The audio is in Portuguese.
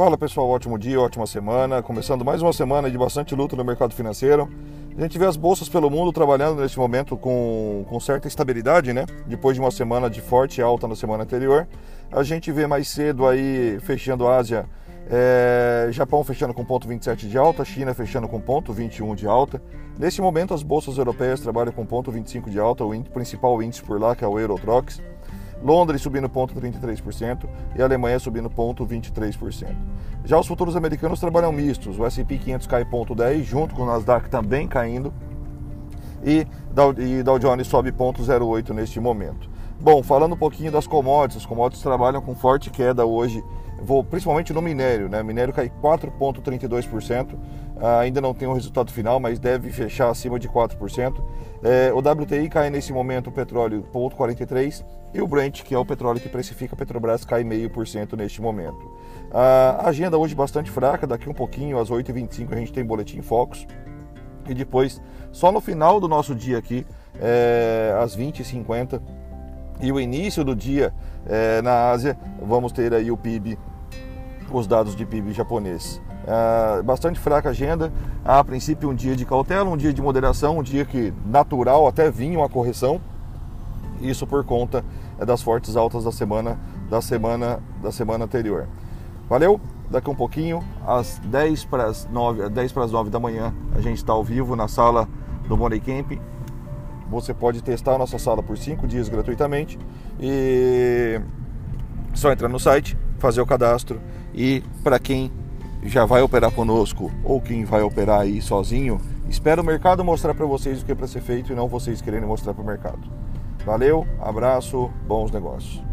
Fala pessoal, ótimo dia, ótima semana. Começando mais uma semana de bastante luta no mercado financeiro. A gente vê as bolsas pelo mundo trabalhando neste momento com, com certa estabilidade, né? Depois de uma semana de forte alta na semana anterior. A gente vê mais cedo aí, fechando a Ásia, é, Japão fechando com ponto 27 de alta, China fechando com ponto 21 de alta. Neste momento, as bolsas europeias trabalham com ponto 25 de alta, o principal índice por lá, que é o Eurotrox. Londres subindo 0,33% e a Alemanha subindo 0,23%. Já os futuros americanos trabalham mistos, o S&P 500 cai 0,10 junto com o Nasdaq também caindo e Dow, Jones sobe 0,08 neste momento. Bom, falando um pouquinho das commodities, as commodities trabalham com forte queda hoje, principalmente no minério, né? Minério cai 4,32%, ah, ainda não tem o um resultado final, mas deve fechar acima de 4%. É, o WTI cai nesse momento, o petróleo 0,43% e o Brent, que é o petróleo que precifica a Petrobras, cai 0,5% neste momento. A agenda hoje bastante fraca, daqui um pouquinho, às 8h25, a gente tem Boletim Focus. E depois, só no final do nosso dia aqui, é, às 20h50, e o início do dia é, na Ásia, vamos ter aí o PIB, os dados de PIB japonês. É, bastante fraca agenda, a princípio um dia de cautela, um dia de moderação, um dia que natural até vinha uma correção, isso por conta é, das fortes altas da semana da semana da semana anterior. Valeu? Daqui um pouquinho, às 10 para as 9, 10 para as 9 da manhã, a gente está ao vivo na sala do Money Camp. Você pode testar a nossa sala por 5 dias gratuitamente e só entrar no site, fazer o cadastro e para quem já vai operar conosco ou quem vai operar aí sozinho, espera o mercado mostrar para vocês o que é para ser feito e não vocês querendo mostrar para o mercado. Valeu, abraço, bons negócios.